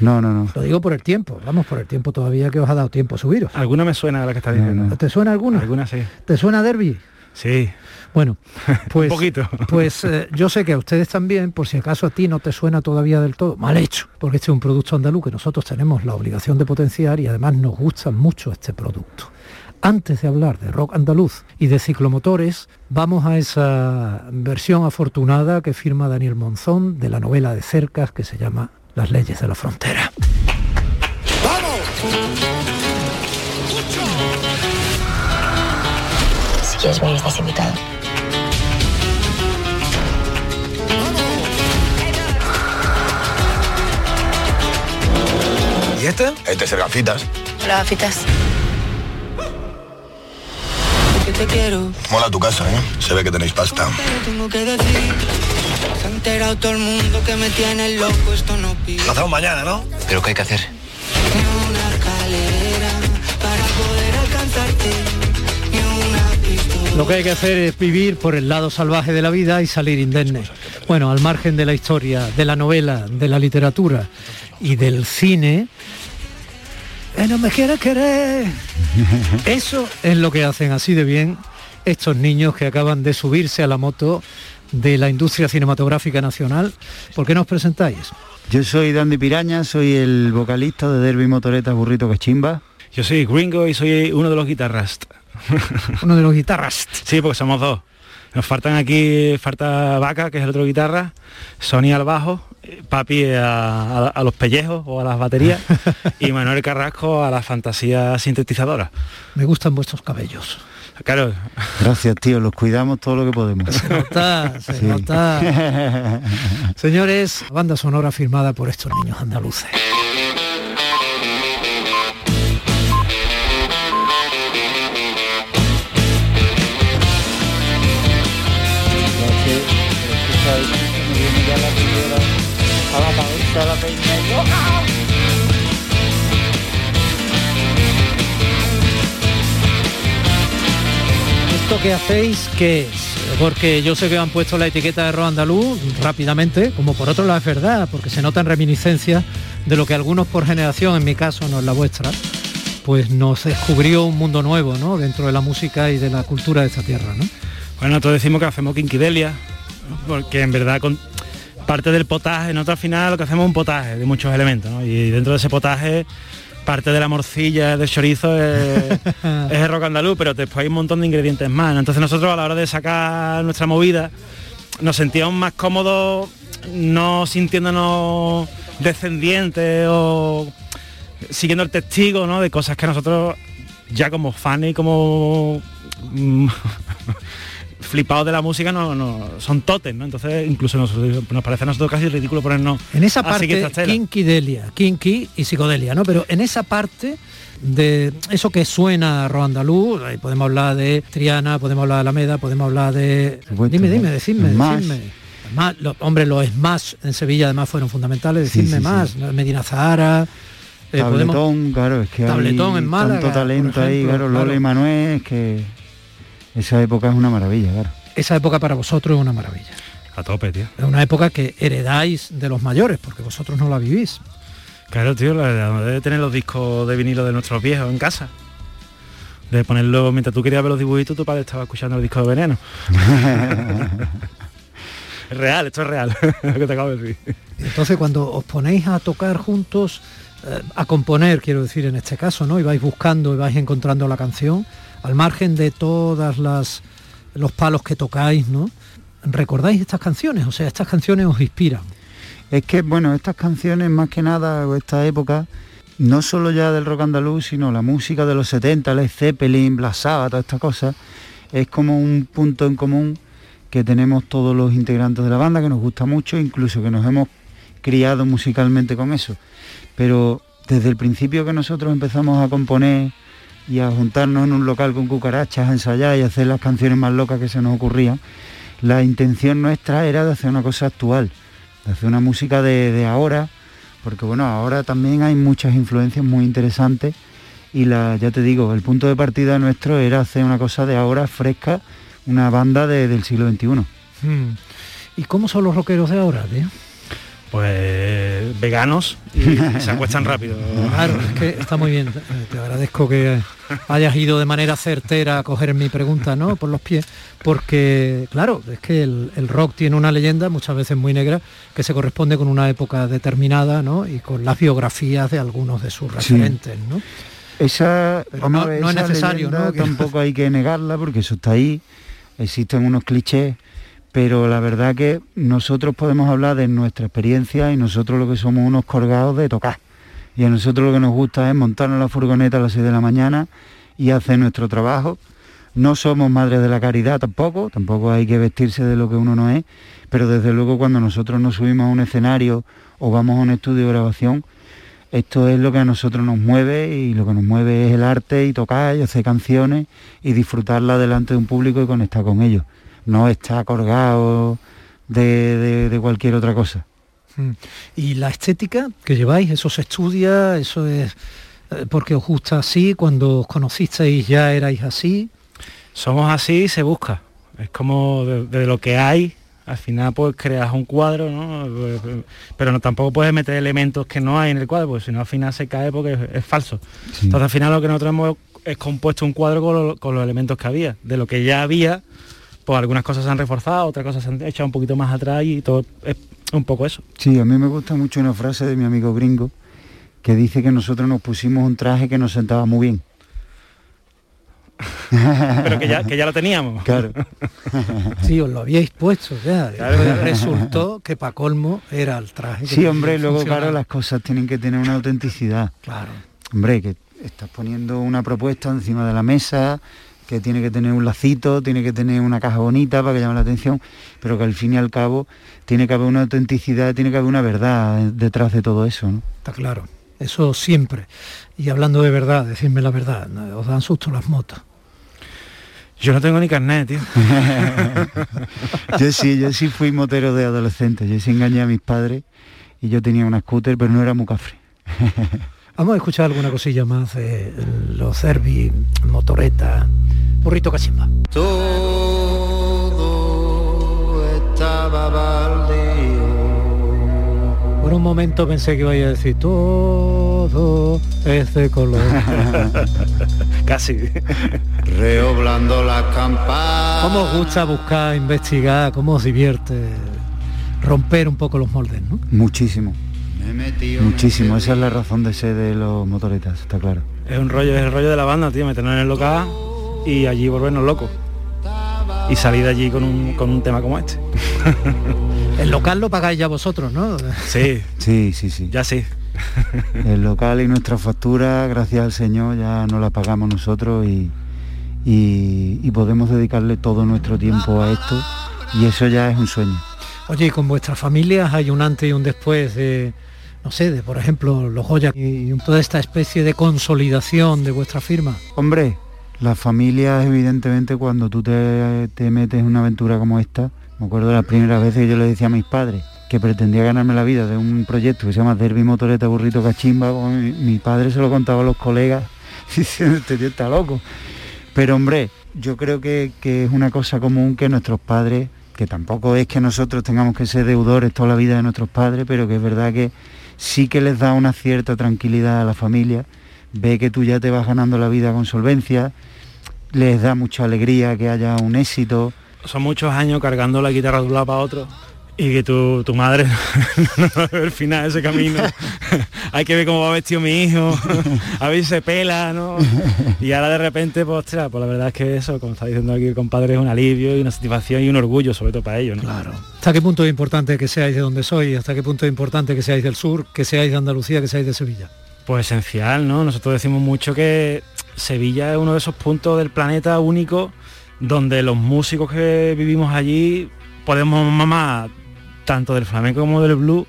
No, no, no. Lo digo por el tiempo, vamos, por el tiempo todavía que os ha dado tiempo a subiros. Alguna me suena de la que está diciendo. ¿Te suena alguna? Alguna sí. ¿Te suena Derby? Sí. Bueno, pues, poquito. pues eh, yo sé que a ustedes también, por si acaso a ti no te suena todavía del todo, mal hecho, porque este es un producto andaluz que nosotros tenemos la obligación de potenciar y además nos gusta mucho este producto. Antes de hablar de rock andaluz y de ciclomotores, vamos a esa versión afortunada que firma Daniel Monzón de la novela de Cercas que se llama Las leyes de la frontera. Si quieres venir, estás invitado. ¿Y este? Este es el gafitas. Hola, gafitas. Que te quiero, Mola tu casa, ¿eh? Se ve que tenéis pasta. tengo que decir. Se ha enterado todo el mundo que me tiene loco, esto no pide. Lo hacemos mañana, ¿no? ¿Pero qué hay que hacer? Ni una escalera para poder alcanzarte. Ni una pistola. Lo que hay que hacer es vivir por el lado salvaje de la vida y salir indemne. Bueno, al margen de la historia, de la novela, de la literatura y del cine, eh, no me quieres querer. Eso es lo que hacen así de bien estos niños que acaban de subirse a la moto de la industria cinematográfica nacional. ¿Por qué nos presentáis? Yo soy Dandy Piraña, soy el vocalista de Derby Motoreta Burrito Cachimba. Yo soy Gringo y soy uno de los guitarras. uno de los guitarras. Sí, porque somos dos. Nos faltan aquí, falta Vaca, que es el otro guitarra, Sony al bajo, Papi a, a- a los pellejos o a las baterías y Manuel Carrasco a la fantasía sintetizadora. Me gustan vuestros cabellos. Claro. Gracias, tío, los cuidamos todo lo que podemos. Se nota, se Sí. nota. Señores, banda sonora firmada por estos niños andaluces. ¿Esto que hacéis qué es? Porque yo sé que han puesto la etiqueta de rock andaluz rápidamente, como por otro lado es verdad, porque se notan reminiscencias de lo que algunos por generación, en mi caso no es la vuestra, pues nos descubrió un mundo nuevo, ¿no? Dentro de la música y de la cultura de esta tierra, ¿no? Bueno, nosotros decimos que hacemos quinquidelia, porque en verdad con parte del potaje, nosotros al final lo que hacemos es un potaje de muchos elementos, ¿no? y dentro de ese potaje parte de la morcilla, del chorizo es, es el rock andaluz, pero después hay un montón de ingredientes más. ¿no? Entonces nosotros a la hora de sacar nuestra movida nos sentíamos más cómodos no sintiéndonos descendientes o siguiendo el testigo ¿no? de cosas que nosotros ya como fan y como mm, flipados de la música no, no son totes, ¿no? Entonces incluso nos, nos parece a nosotros casi ridículo ponernos En esa parte, kinky delia, kinky y psicodelia, ¿no? Pero en esa parte de eso que suena a andaluz, ahí podemos hablar de Triana, podemos hablar de Alameda, podemos hablar de... supuesto, dime, dime, decidme, decidme. Más, lo- hombre, los Smash en Sevilla además fueron fundamentales, decidme sí, más. Medina Zahara, eh, Tabletón, podemos- claro, es que Tabletón hay en Málaga, tanto talento ahí, claro, claro. Lola y Manuel, es que esa época es una maravilla, claro. esa época para vosotros es una maravilla. A tope, tío. Es una época que heredáis de los mayores, porque vosotros no la vivís. Claro, tío, la de tener los discos de vinilo de nuestros viejos en casa. De ponerlo, mientras tú querías ver los dibujitos, tu padre estaba escuchando el disco de veneno. es real, esto es real, lo que te acabo de decir. Entonces cuando os ponéis a tocar juntos, eh, a componer, quiero decir en este caso, ¿no? Y vais buscando y vais encontrando la canción, al margen de todas las los palos que tocáis, ¿no? ¿Recordáis estas canciones? O sea, estas canciones os inspiran. Es que, bueno, estas canciones más que nada, esta época, no solo ya del rock andaluz, sino la música de los 70, Led Zeppelin, Black Sabbath, todas estas cosas, es como un punto en común que tenemos todos los integrantes de la banda, que nos gusta mucho, incluso que nos hemos criado musicalmente con eso. Pero desde el principio que nosotros empezamos a componer y a juntarnos en un local con cucarachas, a ensayar y hacer las canciones más locas que se nos ocurrían, la intención nuestra era de hacer una cosa actual, de hacer una música de, de ahora, porque bueno, ahora también hay muchas influencias muy interesantes y la, ya te digo, el punto de partida nuestro era hacer una cosa de ahora fresca, una banda de- del siglo XXI. Hmm. ¿Y cómo son los rockeros de ahora, tío? Pues veganos y se acuestan rápido. Claro, es que está muy bien. Eh, Te agradezco que hayas ido de manera certera a coger mi pregunta, ¿no? Por los pies. Porque, claro, es que el, el rock tiene una leyenda, muchas veces muy negra, que se corresponde con una época determinada, ¿no? Y con las biografías de algunos de sus Sí. referentes, ¿no? Esa, no- a ver, no es esa necesario, leyenda ¿no? Que- Tampoco hay que negarla porque eso está ahí, existen unos clichés, pero la verdad que nosotros podemos hablar de nuestra experiencia y nosotros lo que somos unos colgados de tocar. Y a nosotros lo que nos gusta es montarnos la furgoneta a las 6 de la mañana y hacer nuestro trabajo. No somos madres de la caridad tampoco, tampoco hay que vestirse de lo que uno no es, pero desde luego cuando nosotros nos subimos a un escenario o vamos a un estudio de grabación, esto es lo que a nosotros nos mueve y lo que nos mueve es el arte y tocar y hacer canciones y disfrutarla delante de un público y conectar con ellos. No estar colgado de, de- de cualquier otra cosa. Mm. Y la estética que lleváis, eso se estudia, eso es eh, porque os gusta así, cuando os conocisteis ya erais así. Somos así y se busca. Es como de, de lo que hay, al final pues creas un cuadro, ¿no? Pero no, tampoco puedes meter elementos que no hay en el cuadro, porque si no al final se cae porque es, es falso. Entonces al final lo que nosotros hemos es compuesto un cuadro con, lo- con los elementos que había. De lo que ya había, pues algunas cosas se han reforzado, otras cosas se han echado un poquito más atrás y todo es un poco eso. Sí, a mí me gusta mucho una frase de mi amigo gringo que dice que nosotros nos pusimos un traje que nos sentaba muy bien. Pero que ya, que ya lo teníamos. Claro. Sí, os lo habíais puesto ya. Resultó que para colmo era el traje. que Sí, hombre, luego claro, las cosas tienen que tener una autenticidad. Claro. Hombre, que estás poniendo una propuesta encima de la mesa, que tiene que tener un lacito, tiene que tener una caja bonita para que llame la atención, pero que al fin y al cabo tiene que haber una autenticidad, tiene que haber una verdad detrás de todo eso, ¿no? Está claro. Eso siempre. Y hablando de verdad, decidme la verdad, ¿no? os dan susto las motos. Yo no tengo ni carnet, tío. yo sí, yo sí fui motero de adolescente, yo sí engañé a mis padres y yo tenía una scooter, pero no era muy cafre. Vamos a escuchar alguna cosilla más de los Cervi, motoreta, burrito cachimba. Todo estaba baldío. Por un momento pensé que iba a decir todo es de color. Casi. Reoblando las campanas. ¿Cómo os gusta buscar, investigar? ¿Cómo os divierte romper un poco los moldes, no? Muchísimo. Muchísimo, esa es la razón de ser de los motoretas, está claro. Es un rollo, es el rollo de la banda, tío, meternos en el local y allí volvernos locos. Y salir de allí con un, con un tema como este. El local lo pagáis ya vosotros, ¿no? Sí, Sí, sí, sí. ya sí. El local y nuestra factura, gracias al Señor, ya no la pagamos nosotros y, y- y podemos dedicarle todo nuestro tiempo a esto y eso ya es un sueño. Oye, ¿y con vuestras familias hay un antes y un después de, no sé, de por ejemplo los Goya y toda esta especie de consolidación de vuestra firma? Hombre, la familia evidentemente cuando tú te, te metes en una aventura como esta, me acuerdo de las primeras veces que yo le decía a mis padres que pretendía ganarme la vida de un proyecto que se llama Derby Motoreta Burrito Cachimba, mi padre se lo contaba a los colegas diciendo este tío está loco. Pero hombre, yo creo que, que es una cosa común que nuestros padres, que tampoco es que nosotros tengamos que ser deudores toda la vida de nuestros padres, pero que es verdad que sí que les da una cierta tranquilidad a la familia, ve que tú ya te vas ganando la vida con solvencia, les da mucha alegría que haya un éxito. Son muchos años cargando la guitarra de un lado para otro y que tu, tu madre no el final de ese camino. Hay que ver cómo va vestido mi hijo, a ver si se pela, ¿no? Y ahora de repente, pues, ostras, pues la verdad es que eso, como está diciendo aquí el compadre, es un alivio y una satisfacción y un orgullo, sobre todo para ellos, ¿no? Claro. ¿Hasta qué punto es importante que seáis de donde sois? ¿Hasta qué punto es importante que seáis del sur, que seáis de Andalucía, que seáis de Sevilla? Pues esencial, ¿no? Nosotros decimos mucho que Sevilla es uno de esos puntos del planeta único donde los músicos que vivimos allí podemos mamar tanto del flamenco como del blues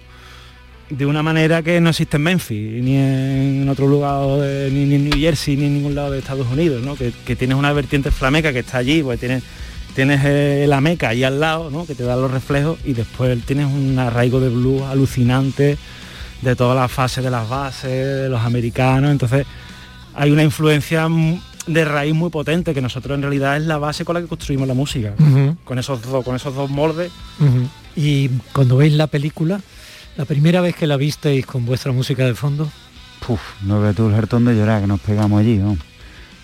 de una manera que no existe en Memphis, ni en otro lugar, de- ni, ni en New Jersey, ni en ningún lado de Estados Unidos, ¿no? Que, que tienes una vertiente flamenca que está allí, pues tienes, tienes eh, la meca ahí al lado, ¿no? Que te da los reflejos y después tienes un arraigo de blues alucinante de todas las fases de las bases, de los americanos, entonces hay una influencia de raíz muy potente que nosotros en realidad es la base con la que construimos la música. Con esos dos, con esos dos moldes. Y cuando veis la película, la primera vez que la visteis con vuestra música de fondo, Puf, no veas tú el hartón de llorar que nos pegamos allí, ¿no?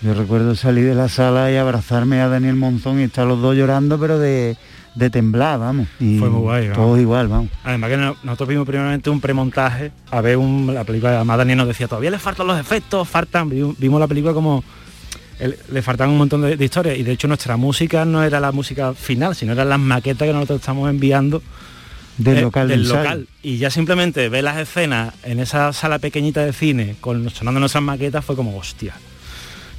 Yo recuerdo salir de la sala y abrazarme a Daniel Monzón y estar los dos llorando, pero de, de temblar, vamos. Y Fue muy guay. Todos igual, vamos. Además que no- nosotros vimos primeramente un premontaje a ver un- la película, además Daniel nos decía, todavía le faltan los efectos, faltan, Vi- vimos la película como el- le faltaban un montón de, de historias y de hecho nuestra música no era la música final, sino eran las maquetas que nosotros estamos enviando Del eh, local de del local. Y ya simplemente ver las escenas en esa sala pequeñita de cine con sonando nuestras maquetas fue como, hostia,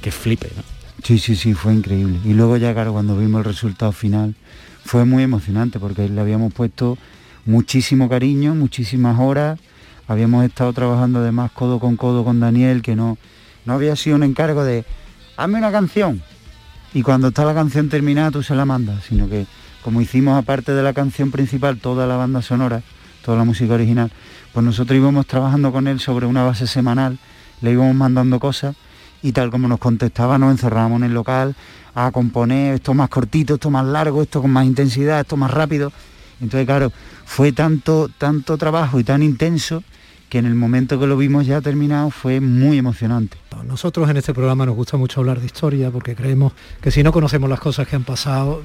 que flipe, ¿no? Sí, sí, sí, fue increíble. Y luego ya, claro, cuando vimos el resultado final, fue muy emocionante porque le habíamos puesto muchísimo cariño, muchísimas horas. Habíamos estado trabajando además codo con codo con Daniel, que no, no había sido un encargo de, hazme una canción. Y cuando está la canción terminada tú se la mandas, sino que como hicimos aparte de la canción principal toda la banda sonora, toda la música original, pues nosotros íbamos trabajando con él sobre una base semanal, le íbamos mandando cosas y tal como nos contestaba nos encerrábamos en el local a componer esto más cortito, esto más largo, esto con más intensidad, esto más rápido. Entonces, claro, fue tanto, tanto trabajo y tan intenso que en el momento que lo vimos ya terminado fue muy emocionante. nosotros en este programa nos gusta mucho hablar de historia porque creemos que si no conocemos las cosas que han pasado,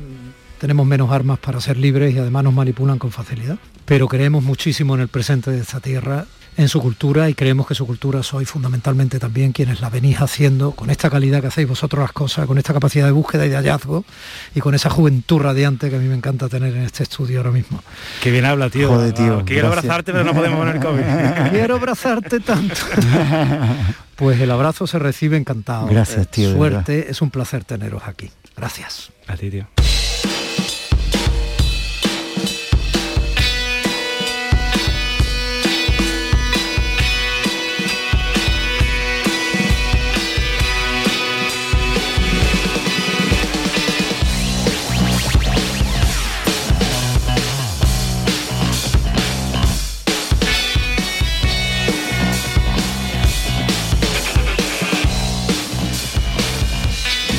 tenemos menos armas para ser libres y además nos manipulan con facilidad. Pero creemos muchísimo en el presente de esta tierra en su cultura y creemos que su cultura sois fundamentalmente también quienes la venís haciendo con esta calidad que hacéis vosotros las cosas, con esta capacidad de búsqueda y de hallazgo y con esa juventud radiante que a mí me encanta tener en este estudio ahora mismo. Qué bien habla, tío. Joder, tío, Quiero gracias. abrazarte, pero no podemos poner COVID. Quiero abrazarte tanto. Pues el abrazo se recibe encantado. Gracias, tío, Suerte, es un placer teneros aquí. Gracias. A ti, tío.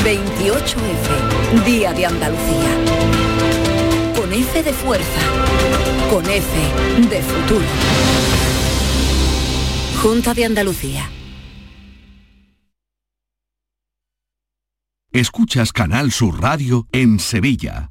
28F, Día de Andalucía. Con F de fuerza, con F de futuro. Junta de Andalucía. Escuchas Canal Sur Radio en Sevilla.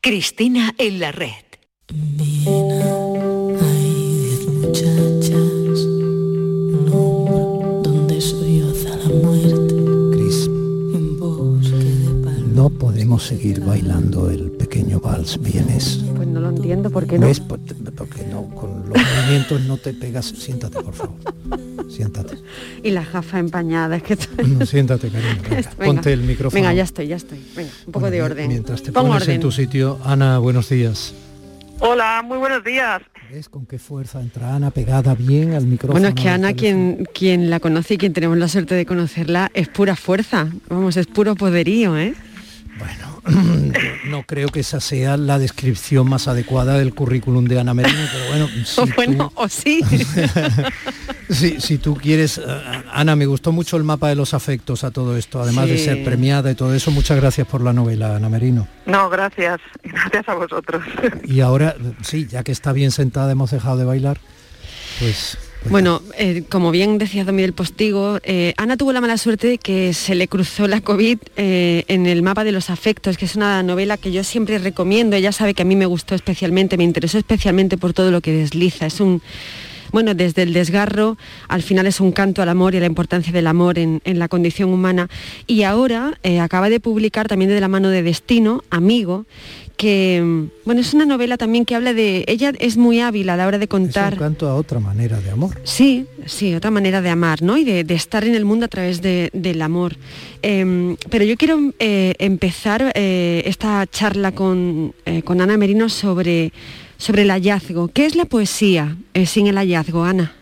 Cristina en la red. muchachas, un hombro donde solloza la muerte. Cris, En bosque de palmas. no podemos seguir bailando el pequeño vals vienes. Pues no lo entiendo, ¿por qué no? ¿Ves? Por- Porque no, con los movimientos no te pegas. Siéntate, por favor. Siéntate. Y la gafa empañada, es que... No, siéntate, cariño. venga. Venga. Ponte el micrófono. Venga, ya estoy, ya estoy. Venga, un poco de orden. Mientras te Pon pones orden. en tu sitio, Ana, buenos días. Hola, muy buenos días. ¿Ves con qué fuerza entra Ana pegada bien al micrófono? Bueno, es que Ana, quien, quien la conoce y quien tenemos la suerte de conocerla, es pura fuerza. Vamos, es puro poderío, ¿eh? No creo que esa sea la descripción más adecuada del currículum de Ana Merino, pero bueno, si bueno, o sí. tú, si, si tú quieres, eh, Ana, me gustó mucho el mapa de los afectos a todo esto, además de ser premiada y todo eso, muchas gracias por la novela, Ana Merino. No, gracias. Gracias a vosotros. Y ahora, sí, ya que está bien sentada, hemos dejado de bailar, pues... Bueno, eh, como bien decía Domi del Postigo, eh, Ana tuvo la mala suerte de que se le cruzó la COVID eh, en el mapa de los afectos, que es una novela que yo siempre recomiendo. Ella sabe que a mí me gustó especialmente, me interesó especialmente por todo lo que desliza. Es un, bueno, desde el desgarro, al final es un canto al amor y a la importancia del amor en, en la condición humana. Y ahora eh, acaba de publicar también de la mano de Destino, Amigo, que, bueno, es una novela también que habla de, ella es muy hábil a la hora de contar. Es un canto a otra manera de amor. Sí, sí, otra manera de amar, ¿no? Y de, de estar en el mundo a través de- del amor. Em, pero yo quiero eh, empezar eh, esta charla con, eh, con Ana Merino sobre, sobre el hallazgo. ¿Qué es la poesía eh, sin el hallazgo, Ana?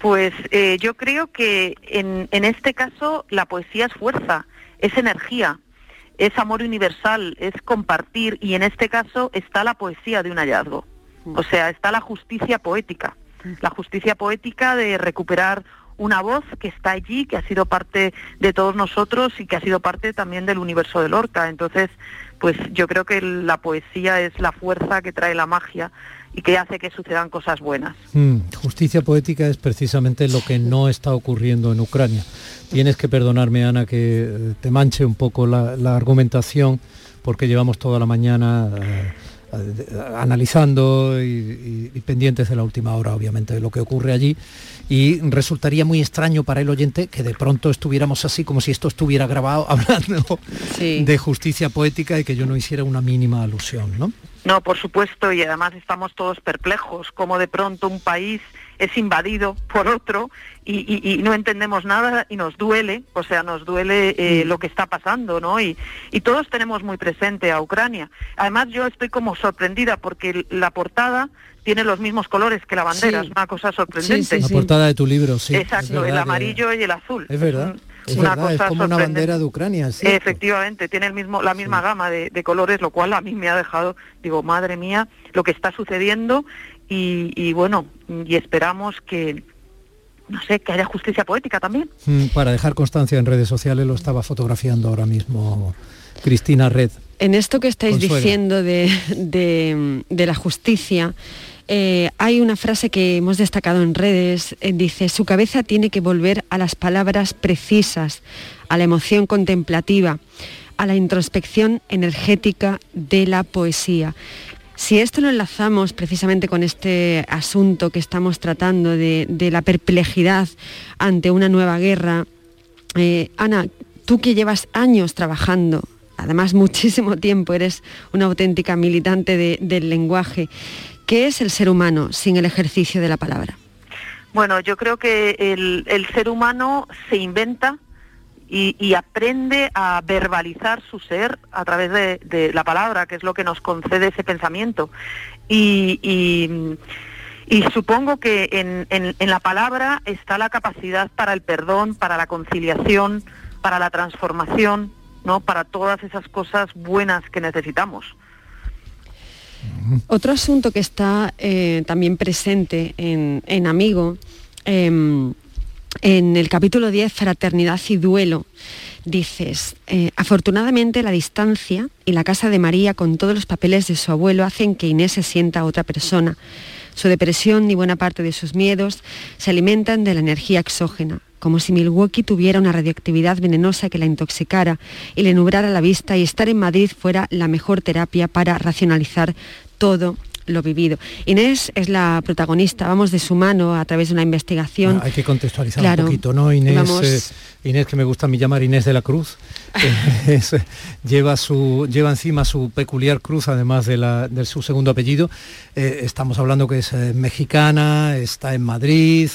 Pues eh, yo creo que en, en este caso la poesía es fuerza, es energía, es amor universal, es compartir y en este caso está la poesía de un hallazgo. O sea, está la justicia poética, la justicia poética de recuperar una voz que está allí, que ha sido parte de todos nosotros y que ha sido parte también del universo de Lorca. Entonces, pues yo creo que la poesía es la fuerza que trae la magia y que hace que sucedan cosas buenas. Mm, justicia poética es precisamente lo que no está ocurriendo en Ucrania. Tienes que perdonarme, Ana, que eh, te manche un poco la, argumentación, porque llevamos toda la mañana eh, analizando y, y- y pendientes de la última hora, obviamente, de lo que ocurre allí. Y resultaría muy extraño para el oyente que de pronto estuviéramos así, como si esto estuviera grabado, hablando de justicia poética y que yo no hiciera una mínima alusión, ¿no? No, por supuesto, y además estamos todos perplejos, como de pronto un país es invadido por otro y, y- y no entendemos nada y nos duele, o sea, nos duele eh, lo que está pasando, ¿no? Y, y todos tenemos muy presente a Ucrania. Además, yo estoy como sorprendida porque la portada tiene los mismos colores que la bandera, Sí. es una cosa sorprendente. La portada de tu libro, sí. es Exacto, verdad el que- amarillo y el azul. Es verdad, es una verdad, es cosa como una bandera de Ucrania, cierto. Efectivamente, tiene el mismo, la misma gama de, de colores, lo cual a mí me ha dejado, digo, madre mía, lo que está sucediendo y, y bueno, y esperamos que, no sé, que haya justicia poética también. Mm, Para dejar constancia en redes sociales lo estaba fotografiando ahora mismo Cristina Red. En esto que estáis Consuelo. diciendo de, de- de la justicia, eh, hay una frase que hemos destacado en redes, eh, dice, su cabeza tiene que volver a las palabras precisas, a la emoción contemplativa, a la introspección energética de la poesía. Si esto lo enlazamos precisamente con este asunto que estamos tratando de, la perplejidad ante una nueva guerra, eh, Ana, tú que llevas años trabajando, además muchísimo tiempo, eres una auténtica militante de- del lenguaje, ¿qué es el ser humano sin el ejercicio de la palabra? Bueno, yo creo que el ser humano se inventa y, aprende a verbalizar su ser a través de, la palabra, que es lo que nos concede ese pensamiento. Y, supongo que en la palabra está la capacidad para el perdón, para la conciliación, para la transformación, ¿no? para todas esas cosas buenas que necesitamos. Otro asunto que está eh, también presente en, en Amigo, em, en el capítulo 10, Fraternidad y Duelo, dices, eh, afortunadamente la distancia y la casa de María con todos los papeles de su abuelo hacen que Inés se sienta otra persona. Su depresión y buena parte de sus miedos se alimentan de la energía exógena, como si Milwaukee tuviera una radioactividad venenosa que la intoxicara y le nublara la vista y estar en Madrid fuera la mejor terapia para racionalizar todo lo vivido. Inés es la protagonista, vamos de su mano a través de una investigación. Hay que contextualizar Claro. un poquito, ¿no? Inés, Vamos- eh, Inés, que me gusta a mí llamar Inés de la Cruz, eh, es, lleva, su, lleva encima su peculiar cruz, además de, la, de su segundo apellido. Eh, estamos hablando que es mexicana, está en Madrid,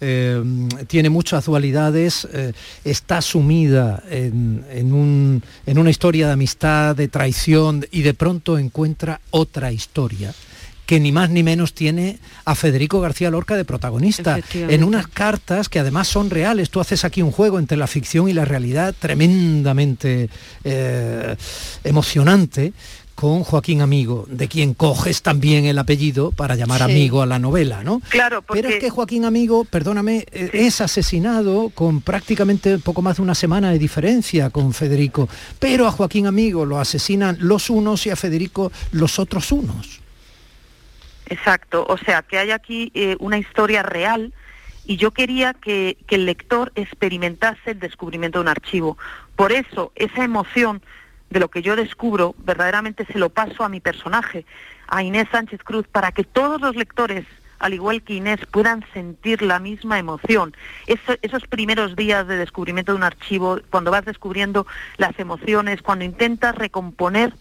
eh, tiene muchas dualidades, eh, está sumida en, en un- en una historia de amistad, de traición, y de pronto encuentra otra historia que ni más ni menos tiene a Federico García Lorca de protagonista, en unas cartas que además son reales. Tú haces aquí un juego entre la ficción y la realidad tremendamente eh, emocionante con Joaquín Amigo, de quien coges también el apellido para llamar Sí. amigo a la novela, ¿no? Claro, porque... Pero es que Joaquín Amigo, perdóname, eh, es asesinado con prácticamente poco más de una semana de diferencia con Federico. Pero a Joaquín Amigo lo asesinan los unos y a Federico los otros unos. Exacto, o sea, que hay aquí eh, una historia real y yo quería que, que el lector experimentase el descubrimiento de un archivo. Por eso, esa emoción de lo que yo descubro, verdaderamente se lo paso a mi personaje, a Inés Sánchez Cruz, para que todos los lectores, al igual que Inés, puedan sentir la misma emoción. Eso- esos primeros días de descubrimiento de un archivo, cuando vas descubriendo las emociones, cuando intentas recomponer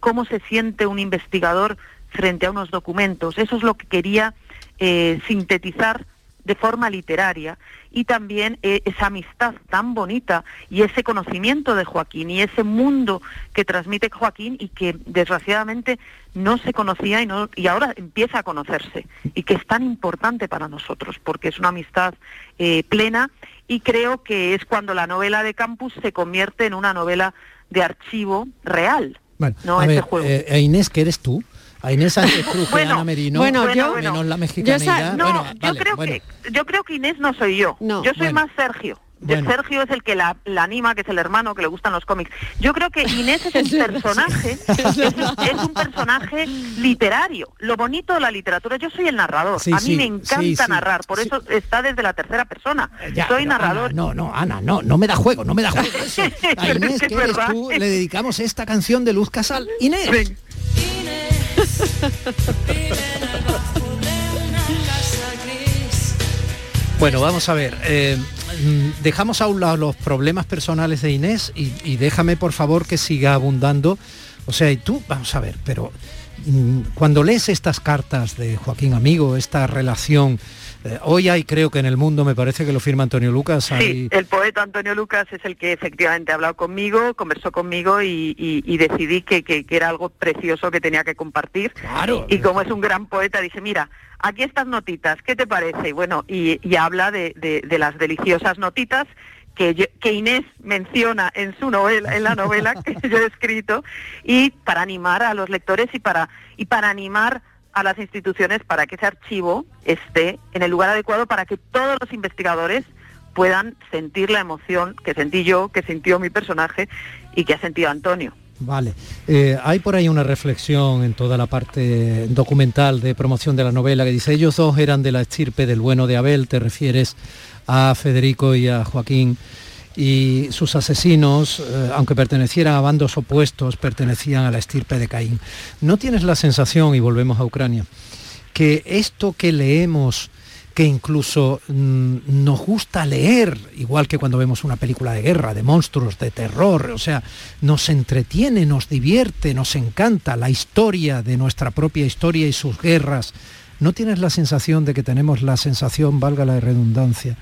cómo se siente un investigador frente a unos documentos. Eso es lo que quería eh, sintetizar de forma literaria y también eh, esa amistad tan bonita y ese conocimiento de Joaquín y ese mundo que transmite Joaquín y que desgraciadamente no se conocía y, no, y ahora empieza a conocerse y que es tan importante para nosotros porque es una amistad eh, plena y creo que es cuando la novela de Campus se convierte en una novela de archivo real. Bueno, No, a ese ver, juego. eh, e Inés, que eres tú? A Inés Sánchez Cruz, Bueno, Ana Merino, bueno, yo- menos la Yo, mexicanidad. no, bueno, yo vale, creo bueno. que yo creo que Inés no soy yo. yo soy Bueno. más Sergio. De Bueno. Sergio es el que la, la anima, que es el hermano, que le gustan los cómics. Yo creo que Inés es un personaje, es, es un personaje literario. Lo bonito de la literatura, yo soy el narrador. Sí, a mí sí, me encanta sí, sí, narrar, por eso está desde la tercera persona. Ya, soy narrador. Ana, no, no, Ana, no, no me da juego, no me da juego eso. A Inés, es que que es eres tú, le dedicamos esta canción de Luz Casal. Inés. Bueno, vamos a ver. eh, mm, dejamos a un lado los problemas personales de Inés y, y déjame por favor que siga abundando. O sea, y tú, vamos a ver, pero mm, cuando lees estas cartas de Joaquín Amigo, esta relación, eh, hoy hay, creo que en el mundo, me parece que lo firma Antonio Lucas, hay- Sí, el poeta Antonio Lucas es el que efectivamente ha hablado conmigo, conversó conmigo y, y- y decidí que, que- que era algo precioso que tenía que compartir. Y como es un gran poeta, dice, mira, aquí estas notitas, ¿qué te parece? Y bueno, y, y habla de, de- de las deliciosas notitas que, yo- que Inés menciona en su novela, en la novela que yo he escrito, y para animar a los lectores y para, y para animar a las instituciones para que ese archivo esté en el lugar adecuado para que todos los investigadores puedan sentir la emoción que sentí yo, que sintió mi personaje y que ha sentido Antonio. Vale. Eh, hay por ahí una reflexión en toda la parte documental de promoción de la novela que dice, ellos dos eran de la estirpe del bueno de Abel, te refieres a Federico y a Joaquín, y sus asesinos, eh, aunque pertenecieran a bandos opuestos, pertenecían a la estirpe de Caín. ¿No tienes la sensación, y volvemos a Ucrania, que esto que leemos que incluso mm, nos gusta leer, igual que cuando vemos una película de guerra, de monstruos, de terror, o sea, nos entretiene, nos divierte, nos encanta la historia de nuestra propia historia y sus guerras. ¿No tienes la sensación de que tenemos la sensación, valga la redundancia,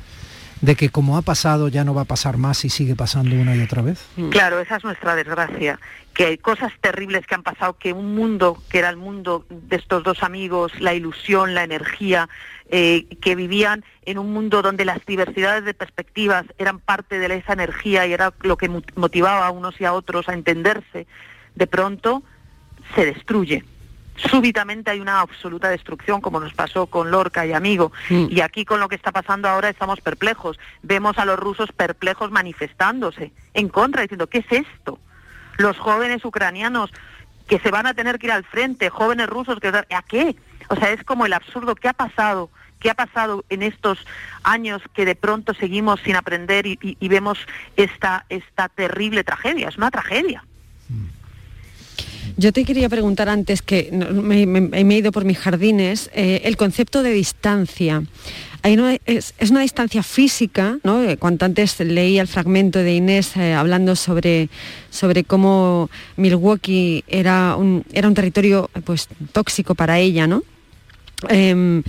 de que como ha pasado ya no va a pasar más y sigue pasando una y otra vez? Claro, esa es nuestra desgracia, que hay cosas terribles que han pasado, que un mundo, que era el mundo de estos dos amigos, la ilusión, la energía, eh, que vivían en un mundo donde las diversidades de perspectivas eran parte de esa energía y era lo que mo- motivaba a unos y a otros a entenderse, de pronto se destruye. Súbitamente hay una absoluta destrucción, como nos pasó con Lorca y Amigo. Y aquí con lo que está pasando ahora estamos perplejos. Vemos a los rusos perplejos manifestándose en contra, diciendo, ¿qué es esto? Los jóvenes ucranianos que se van a tener que ir al frente, jóvenes rusos que... ¿A qué? O sea, es como el absurdo. ¿Qué ha pasado? ¿Qué ha pasado en estos años que de pronto seguimos sin aprender y, y- y vemos esta, esta terrible tragedia? Es una tragedia. Yo te quería preguntar antes que no, me, he ido por mis jardines, eh, el concepto de distancia. Hay una- es, es una distancia física, ¿no? Eh, Cuanto antes leí el fragmento de Inés eh, hablando sobre, sobre cómo Milwaukee era un, era un territorio pues, tóxico para ella, ¿no? Em,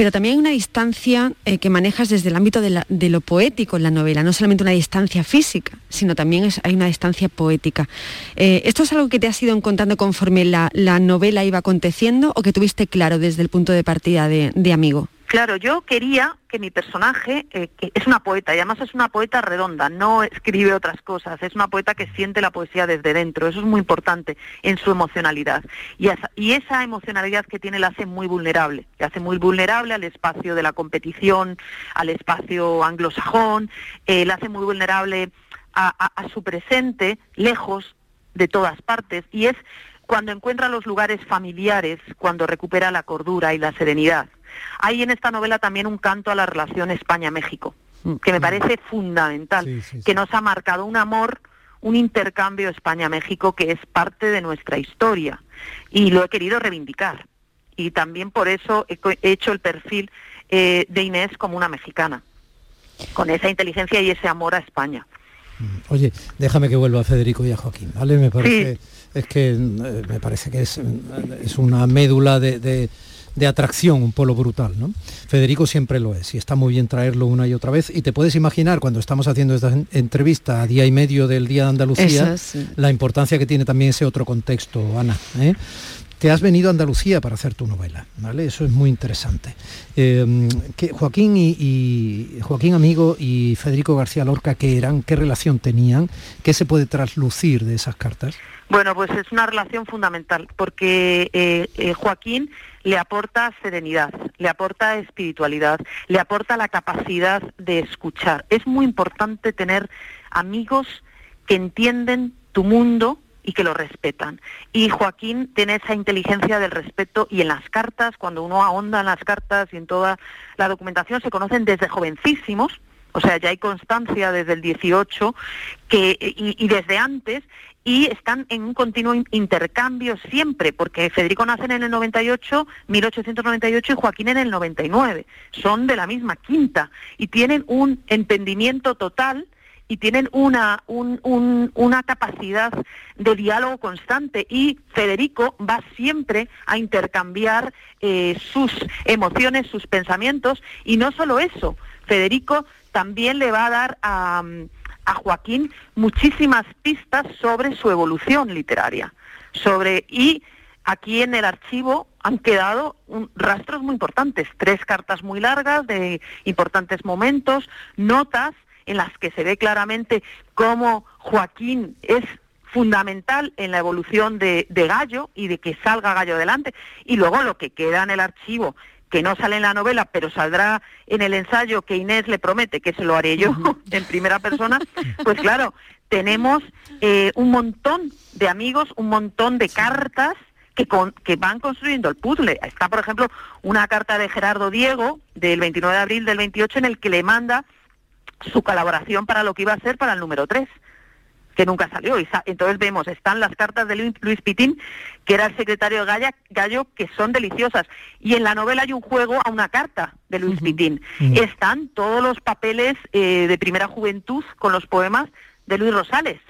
pero también hay una distancia eh, que manejas desde el ámbito de, lo poético en la novela, no solamente una distancia física, sino también hay una distancia poética. Eh, ¿Esto es algo que te has ido encontrando conforme la, la novela iba aconteciendo o que tuviste claro desde el punto de partida de amigo? Claro, yo quería que mi personaje, eh, que es una poeta, y además es una poeta redonda, no escribe otras cosas, es una poeta que siente la poesía desde dentro, eso es muy importante en su emocionalidad. Y esa, emocionalidad que tiene la hace muy vulnerable, la hace muy vulnerable al espacio de la competición, al espacio anglosajón, eh, la hace muy vulnerable a su presente, lejos de todas partes, y es cuando encuentra los lugares familiares, cuando recupera la cordura y la serenidad. Hay en esta novela también un canto a la relación España-México, que me parece fundamental, que nos ha marcado un amor, un intercambio España-México que es parte de nuestra historia y lo he querido reivindicar. Y también por eso he, hecho el perfil eh, de Inés como una mexicana, con esa inteligencia y ese amor a España. Oye, déjame que vuelva a Federico y a Joaquín, ¿vale? Me parece, es que eh, me parece que es, es una médula de, de- de atracción, un polo brutal, ¿no? Federico siempre lo es y está muy bien traerlo una y otra vez. Y te puedes imaginar cuando estamos haciendo esta en- entrevista a día y medio del Día de Andalucía, sí. la importancia que tiene también ese otro contexto, Ana. ¿eh? Te has venido a Andalucía para hacer tu novela, ¿vale? Eso es muy interesante. Eh, que Joaquín y, y- Joaquín Amigo y Federico García Lorca, ¿qué eran? ¿Qué relación tenían? ¿Qué se puede traslucir de esas cartas? Bueno, pues es una relación fundamental porque eh, eh, Joaquín le aporta serenidad, le aporta espiritualidad, le aporta la capacidad de escuchar. Es muy importante tener amigos que entienden tu mundo y que lo respetan. Y Joaquín tiene esa inteligencia del respeto y en las cartas, cuando uno ahonda en las cartas y en toda la documentación, se conocen desde jovencísimos, o sea, ya hay constancia desde el 18 que, y, y desde antes y están en un continuo in- intercambio siempre, porque Federico nace en el 98, 1898 y Joaquín en el 99. Son de la misma quinta y tienen un entendimiento total y tienen una, un- un- una capacidad de diálogo constante y Federico va siempre a intercambiar eh, sus emociones, sus pensamientos y no solo eso, Federico también le va a dar a, a Joaquín muchísimas pistas sobre su evolución literaria, sobre y aquí en el archivo han quedado rastros muy importantes, tres cartas muy largas de importantes momentos, notas en las que se ve claramente cómo Joaquín es fundamental en la evolución de Gallo y de que salga Gallo adelante. Y luego lo que queda en el archivo, que no sale en la novela, pero saldrá en el ensayo que Inés le promete que se lo haré yo en primera persona, pues claro, tenemos eh, un montón de amigos, un montón de cartas que, con- que van construyendo el puzzle. Está, por ejemplo, una carta de Gerardo Diego del 29 de abril del 28 en el que le manda su colaboración para lo que iba a ser para el número 3 que nunca salió. Y sa- entonces vemos, están las cartas de Luis, Pitín, que era el secretario de Galla- Gallo, que son deliciosas. Y en la novela hay un juego a una carta de Luis Pitín. Están todos los papeles eh, de primera juventud con los poemas de Luis Rosales,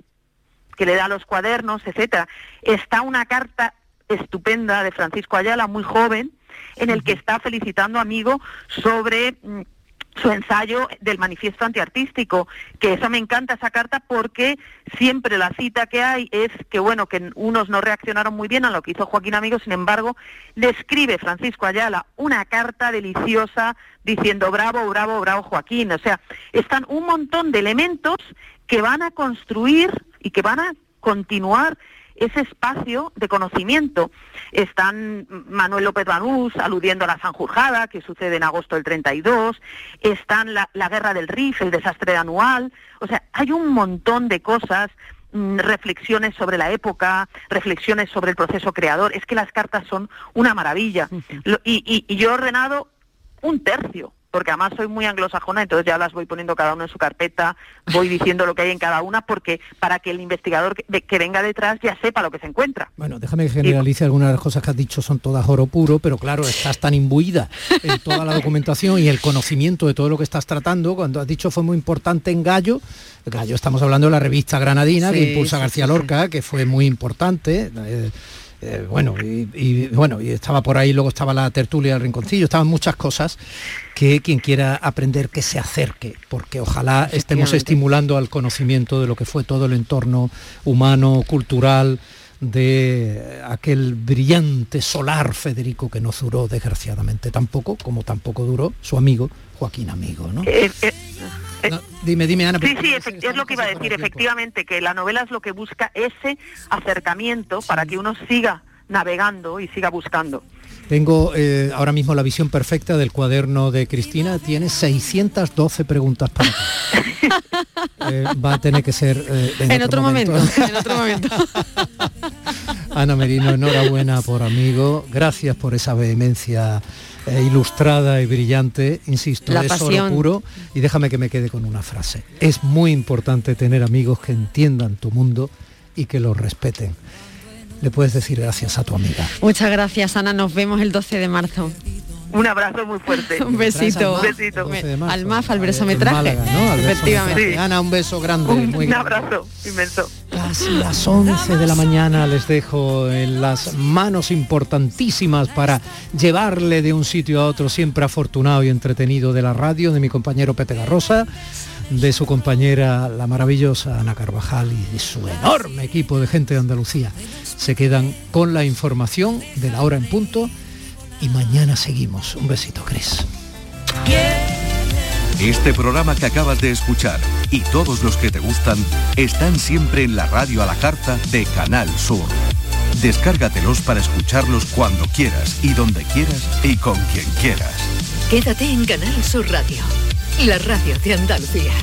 que le da los cuadernos, etcétera. Está una carta estupenda de Francisco Ayala, muy joven, en el que está felicitando a Amigo sobre mm, su ensayo del manifiesto antiartístico, que eso me encanta esa carta porque siempre la cita que hay es que bueno, que unos no reaccionaron muy bien a lo que hizo Joaquín Amigo, sin embargo, le Francisco Ayala una carta deliciosa diciendo bravo, bravo, bravo Joaquín, o sea, están un montón de elementos que van a construir y que van a continuar ese espacio de conocimiento. Están Manuel López Banús aludiendo a la Sanjurjada, que sucede en agosto del 32, están la, la guerra del Rif, el desastre anual, o sea, hay un montón de cosas mm, reflexiones sobre la época, reflexiones sobre el proceso creador. Es que las cartas son una maravilla. Y- y yo he ordenado un tercio, porque además soy muy anglosajona, entonces ya las voy poniendo cada uno en su carpeta, voy diciendo lo que hay en cada una, porque para que el investigador que, que venga detrás ya sepa lo que se encuentra. Bueno, déjame que generalice algunas de las cosas que has dicho son todas oro puro, pero claro, estás tan imbuida en toda la documentación y el conocimiento de todo lo que estás tratando. Cuando has dicho fue muy importante en Gallo, Gallo estamos hablando de la revista Granadina que Sí, impulsa sí, García sí. Lorca, que fue muy importante. eh, eh, bueno, y, y, bueno, y estaba por ahí, luego estaba la tertulia del rinconcillo, estaban muchas cosas que quien quiera aprender que se acerque, porque ojalá estemos estimulando al conocimiento de lo que fue todo el entorno humano, cultural, de aquel brillante solar Federico que no duró desgraciadamente tampoco, como tampoco duró su amigo Joaquín Amigo, ¿no? Eh, eh, eh, Dime, dime, Ana. Sí, sí, es lo que iba a decir, efectivamente, que la novela es lo que busca ese acercamiento para que uno siga navegando y siga buscando. Tengo eh, ahora mismo la visión perfecta del cuaderno de Cristina. Tiene 612 preguntas para ti. Eh, va a tener que ser eh, En, otro, momento. en otro momento. Ana Merino, enhorabuena por amigo. Gracias por esa vehemencia eh, ilustrada y brillante. Insisto, La es pasión. oro puro. Y déjame que me quede con una frase. Es muy importante tener amigos que entiendan tu mundo y que los respeten. Le puedes decir gracias a tu amiga. Muchas gracias, Ana. Nos vemos el 12 de marzo. Un abrazo muy fuerte. Un besito. Un besito. Al MAF, al versometraje. ¿no? Efectivamente. metraje. Ana, un beso grande. Un, muy un grande. abrazo inmenso. Las, las 11 de la mañana les dejo en las manos importantísimas para llevarle de un sitio a otro siempre afortunado y entretenido de la radio, de mi compañero Pepe Rosa, de su compañera la maravillosa Ana Carvajal y de su enorme equipo de gente de Andalucía. Se quedan con la información de la hora en punto y mañana seguimos. Un besito, Cris. Este programa que acabas de escuchar y todos los que te gustan están siempre en la radio a la carta de Canal Sur. Descárgatelos para escucharlos cuando quieras y donde quieras y con quien quieras. Quédate en Canal Sur Radio, la radio de Andalucía.